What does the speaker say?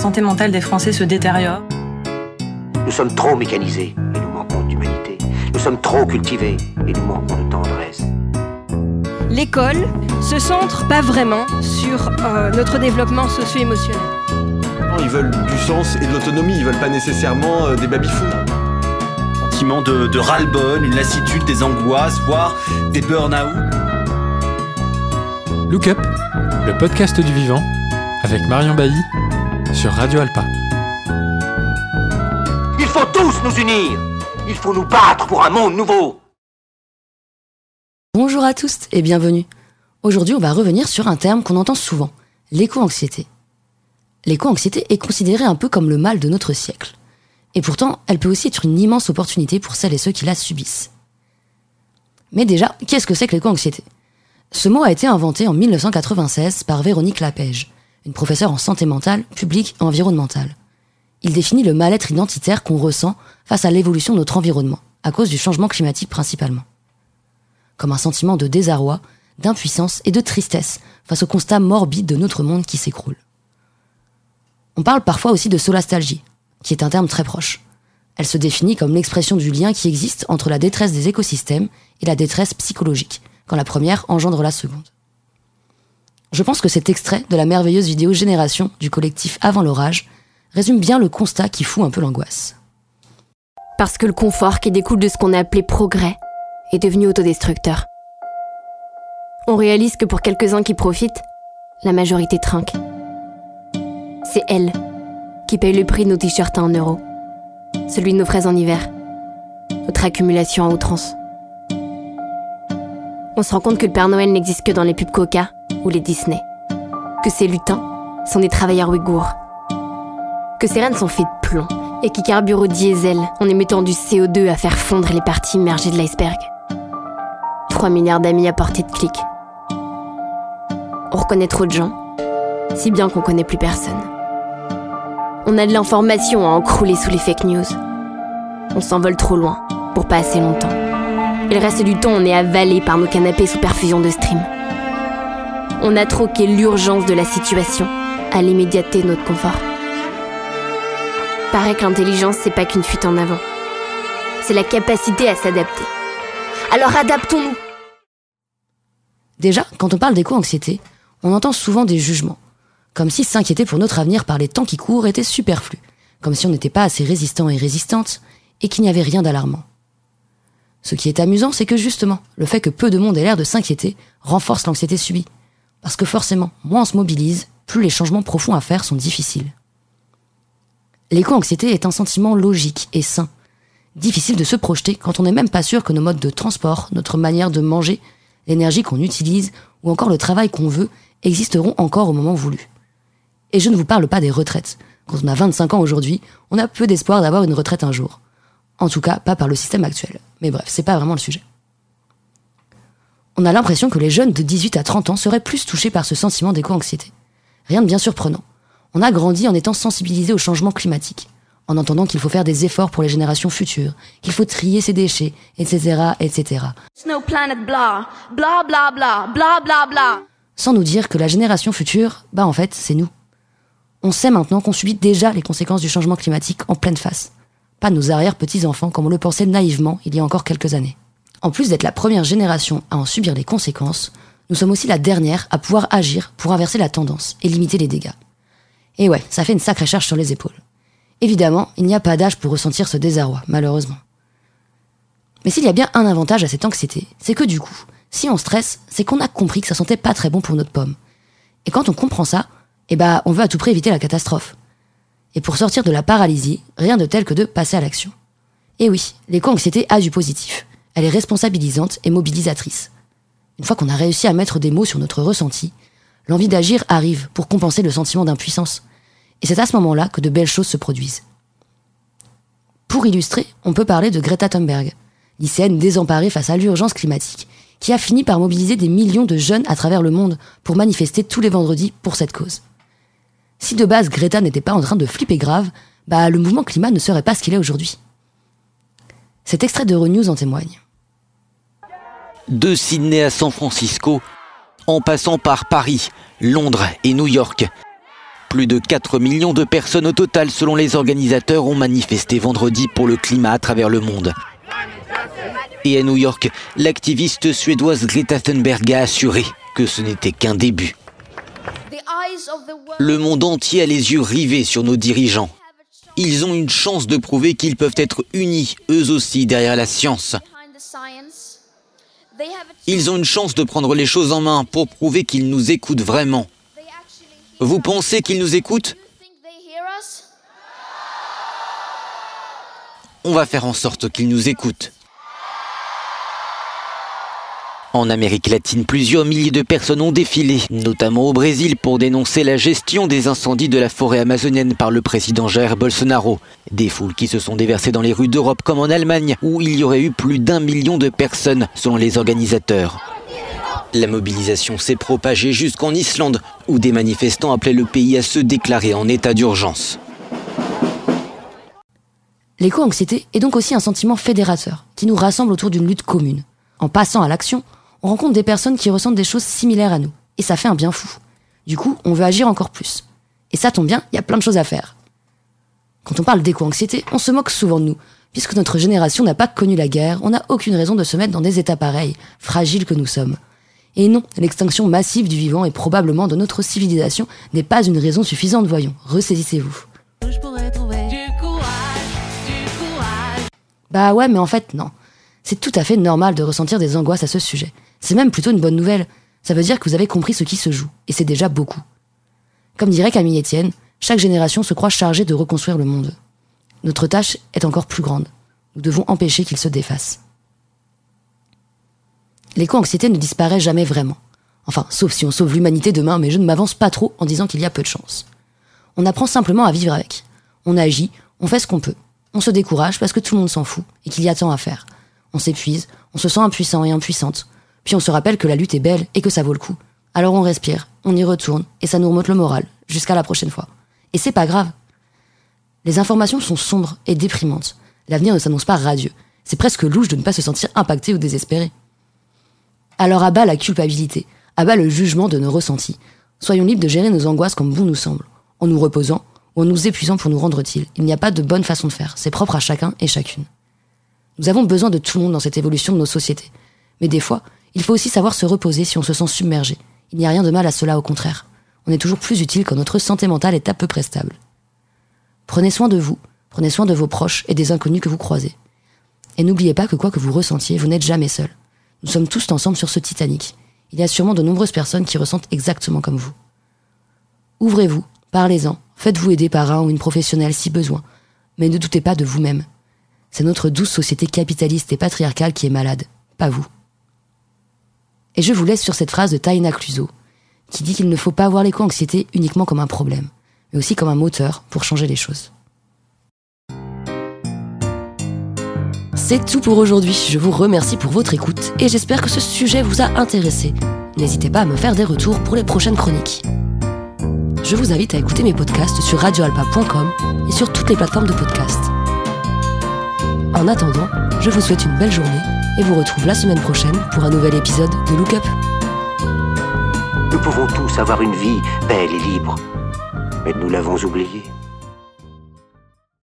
santé mentale des Français se détériore. Nous sommes trop mécanisés et nous manquons d'humanité. Nous sommes trop cultivés et nous manquons de tendresse. L'école se centre pas vraiment sur euh, notre développement socio-émotionnel. Ils veulent du sens et de l'autonomie, ils veulent pas nécessairement euh, des baby-fous. Sentiment de, de ras-le-bol, une lassitude, des angoisses, voire des burn-out. Look Up, le podcast du vivant, avec Marion Bailly sur Radio Alpa. Il faut tous nous unir. Il faut nous battre pour un monde nouveau. Bonjour à tous et bienvenue. Aujourd'hui, on va revenir sur un terme qu'on entend souvent, l'éco-anxiété. L'éco-anxiété est considérée un peu comme le mal de notre siècle. Et pourtant, elle peut aussi être une immense opportunité pour celles et ceux qui la subissent. Mais déjà, qu'est-ce que c'est que l'éco-anxiété? Ce mot a été inventé en 1996 par Véronique Lapège, une professeure en santé mentale, publique et environnementale. Il définit le mal-être identitaire qu'on ressent face à l'évolution de notre environnement, à cause du changement climatique principalement. Comme un sentiment de désarroi, d'impuissance et de tristesse face au constat morbide de notre monde qui s'écroule. On parle parfois aussi de solastalgie, qui est un terme très proche. Elle se définit comme l'expression du lien qui existe entre la détresse des écosystèmes et la détresse psychologique, quand la première engendre la seconde. Je pense que cet extrait de la merveilleuse vidéo Génération du collectif Avant l'orage résume bien le constat qui fout un peu l'angoisse. Parce que le confort qui découle de ce qu'on a appelé progrès est devenu autodestructeur. On réalise que pour quelques-uns qui profitent, la majorité trinque. C'est elle qui paye le prix de nos t-shirts à 1 euro, celui de nos fraises en hiver, notre accumulation à outrance. On se rend compte que le Père Noël n'existe que dans les pubs Coca ou les Disney, que ces lutins sont des travailleurs ouïghours, que ces rennes sont faites de plomb et qui carburent au diesel en émettant du CO2 à faire fondre les parties immergées de l'iceberg. 3 milliards d'amis à portée de clic. On reconnaît trop de gens, si bien qu'on connaît plus personne. On a de l'information à encrouler sous les fake news. On s'envole trop loin pour pas assez longtemps. Et le reste du temps, on est avalé par nos canapés sous perfusion de stream. On a troqué l'urgence de la situation à l'immédiateté de notre confort. Paraît que l'intelligence, c'est pas qu'une fuite en avant. C'est la capacité à s'adapter. Alors adaptons-nous Déjà, quand on parle d'éco-anxiété, on entend souvent des jugements. Comme si s'inquiéter pour notre avenir par les temps qui courent était superflu. Comme si on n'était pas assez résistant et résistante, et qu'il n'y avait rien d'alarmant. Ce qui est amusant, c'est que justement, le fait que peu de monde ait l'air de s'inquiéter renforce l'anxiété subie. Parce que forcément, moins on se mobilise, plus les changements profonds à faire sont difficiles. L'éco-anxiété est un sentiment logique et sain. Difficile de se projeter quand on n'est même pas sûr que nos modes de transport, notre manière de manger, l'énergie qu'on utilise ou encore le travail qu'on veut existeront encore au moment voulu. Et je ne vous parle pas des retraites. Quand on a 25 ans aujourd'hui, on a peu d'espoir d'avoir une retraite un jour. En tout cas, pas par le système actuel. Mais bref, c'est pas vraiment le sujet. On a l'impression que les jeunes de 18 à 30 ans seraient plus touchés par ce sentiment d'éco-anxiété. Rien de bien surprenant. On a grandi en étant sensibilisé au changement climatique, en entendant qu'il faut faire des efforts pour les générations futures, qu'il faut trier ses déchets, etc., etc. Snow planet blah, blah blah blah, blah blah blah. Sans nous dire que la génération future, bah en fait, c'est nous. On sait maintenant qu'on subit déjà les conséquences du changement climatique en pleine face. Pas nos arrière-petits-enfants comme on le pensait naïvement il y a encore quelques années. En plus d'être la première génération à en subir les conséquences, nous sommes aussi la dernière à pouvoir agir pour inverser la tendance et limiter les dégâts. Et ouais, ça fait une sacrée charge sur les épaules. Évidemment, il n'y a pas d'âge pour ressentir ce désarroi, malheureusement. Mais s'il y a bien un avantage à cette anxiété, c'est que du coup, si on stresse, c'est qu'on a compris que ça sentait pas très bon pour notre pomme. Et quand on comprend ça, eh ben, on veut à tout prix éviter la catastrophe. Et pour sortir de la paralysie, rien de tel que de passer à l'action. Et oui, l'éco-anxiété a du positif. Elle est responsabilisante et mobilisatrice. Une fois qu'on a réussi à mettre des mots sur notre ressenti, l'envie d'agir arrive pour compenser le sentiment d'impuissance. Et c'est à ce moment-là que de belles choses se produisent. Pour illustrer, on peut parler de Greta Thunberg, lycéenne désemparée face à l'urgence climatique, qui a fini par mobiliser des millions de jeunes à travers le monde pour manifester tous les vendredis pour cette cause. Si de base Greta n'était pas en train de flipper grave, bah le mouvement climat ne serait pas ce qu'il est aujourd'hui. Cet extrait de Renews en témoigne. De Sydney à San Francisco, en passant par Paris, Londres et New York, Plus de 4 millions de personnes au total, selon les organisateurs, ont manifesté vendredi pour le climat à travers le monde. Et à New York, l'activiste suédoise Greta Thunberg a assuré que ce n'était qu'un début. Le monde entier a les yeux rivés sur nos dirigeants. Ils ont une chance de prouver qu'ils peuvent être unis, eux aussi, derrière la science. Ils ont une chance de prendre les choses en main pour prouver qu'ils nous écoutent vraiment. Vous pensez qu'ils nous écoutent? On va faire en sorte qu'ils nous écoutent. En Amérique latine, plusieurs milliers de personnes ont défilé, notamment au Brésil, pour dénoncer la gestion des incendies de la forêt amazonienne par le président Jair Bolsonaro. Des foules qui se sont déversées dans les rues d'Europe comme en Allemagne, où il y aurait eu plus d'un million de personnes, selon les organisateurs. La mobilisation s'est propagée jusqu'en Islande, où des manifestants appelaient le pays à se déclarer en état d'urgence. L'éco-anxiété est donc aussi un sentiment fédérateur, qui nous rassemble autour d'une lutte commune. En passant à l'action, on rencontre des personnes qui ressentent des choses similaires à nous. Et ça fait un bien fou. Du coup, on veut agir encore plus. Et ça tombe bien, il y a plein de choses à faire. Quand on parle d'éco-anxiété, on se moque souvent de nous. Puisque notre génération n'a pas connu la guerre, on n'a aucune raison de se mettre dans des états pareils, fragiles que nous sommes. Et non, l'extinction massive du vivant et probablement de notre civilisation n'est pas une raison suffisante, voyons. Ressaisissez-vous. Bah ouais, mais en fait, non. C'est tout à fait normal de ressentir des angoisses à ce sujet. C'est même plutôt une bonne nouvelle. Ça veut dire que vous avez compris ce qui se joue, et c'est déjà beaucoup. Comme dirait Camille Etienne, chaque génération se croit chargée de reconstruire le monde. Notre tâche est encore plus grande. Nous devons empêcher qu'il se défasse. L'éco-anxiété ne disparaît jamais vraiment. Enfin, sauf si on sauve l'humanité demain, mais je ne m'avance pas trop en disant qu'il y a peu de chance. On apprend simplement à vivre avec. On agit, on fait ce qu'on peut. On se décourage parce que tout le monde s'en fout et qu'il y a tant à faire. On s'épuise, on se sent impuissant et impuissante, puis on se rappelle que la lutte est belle et que ça vaut le coup. Alors on respire, on y retourne, et ça nous remonte le moral, jusqu'à la prochaine fois. Et c'est pas grave. Les informations sont sombres et déprimantes. L'avenir ne s'annonce pas radieux. C'est presque louche de ne pas se sentir impacté ou désespéré. Alors à bas la culpabilité, à bas le jugement de nos ressentis. Soyons libres de gérer nos angoisses comme bon nous semble, en nous reposant ou en nous épuisant pour nous rendre utile. Il n'y a pas de bonne façon de faire, c'est propre à chacun et chacune. Nous avons besoin de tout le monde dans cette évolution de nos sociétés. Mais des fois, il faut aussi savoir se reposer si on se sent submergé. Il n'y a rien de mal à cela, au contraire. On est toujours plus utile quand notre santé mentale est à peu près stable. Prenez soin de vous, prenez soin de vos proches et des inconnus que vous croisez. Et n'oubliez pas que quoi que vous ressentiez, vous n'êtes jamais seul. Nous sommes tous ensemble sur ce Titanic. Il y a sûrement de nombreuses personnes qui ressentent exactement comme vous. Ouvrez-vous, parlez-en, faites-vous aider par un ou une professionnelle si besoin, mais ne doutez pas de vous-même. C'est notre douce société capitaliste et patriarcale qui est malade, pas vous. Et je vous laisse sur cette phrase de Taina Cluzo, qui dit qu'il ne faut pas voir l'éco-anxiété uniquement comme un problème, mais aussi comme un moteur pour changer les choses. C'est tout pour aujourd'hui. Je vous remercie pour votre écoute et j'espère que ce sujet vous a intéressé. N'hésitez pas à me faire des retours pour les prochaines chroniques. Je vous invite à écouter mes podcasts sur radioalpa.com et sur toutes les plateformes de podcasts. En attendant, je vous souhaite une belle journée et vous retrouve la semaine prochaine pour un nouvel épisode de Look Up. Nous pouvons tous avoir une vie belle et libre, mais nous l'avons oublié.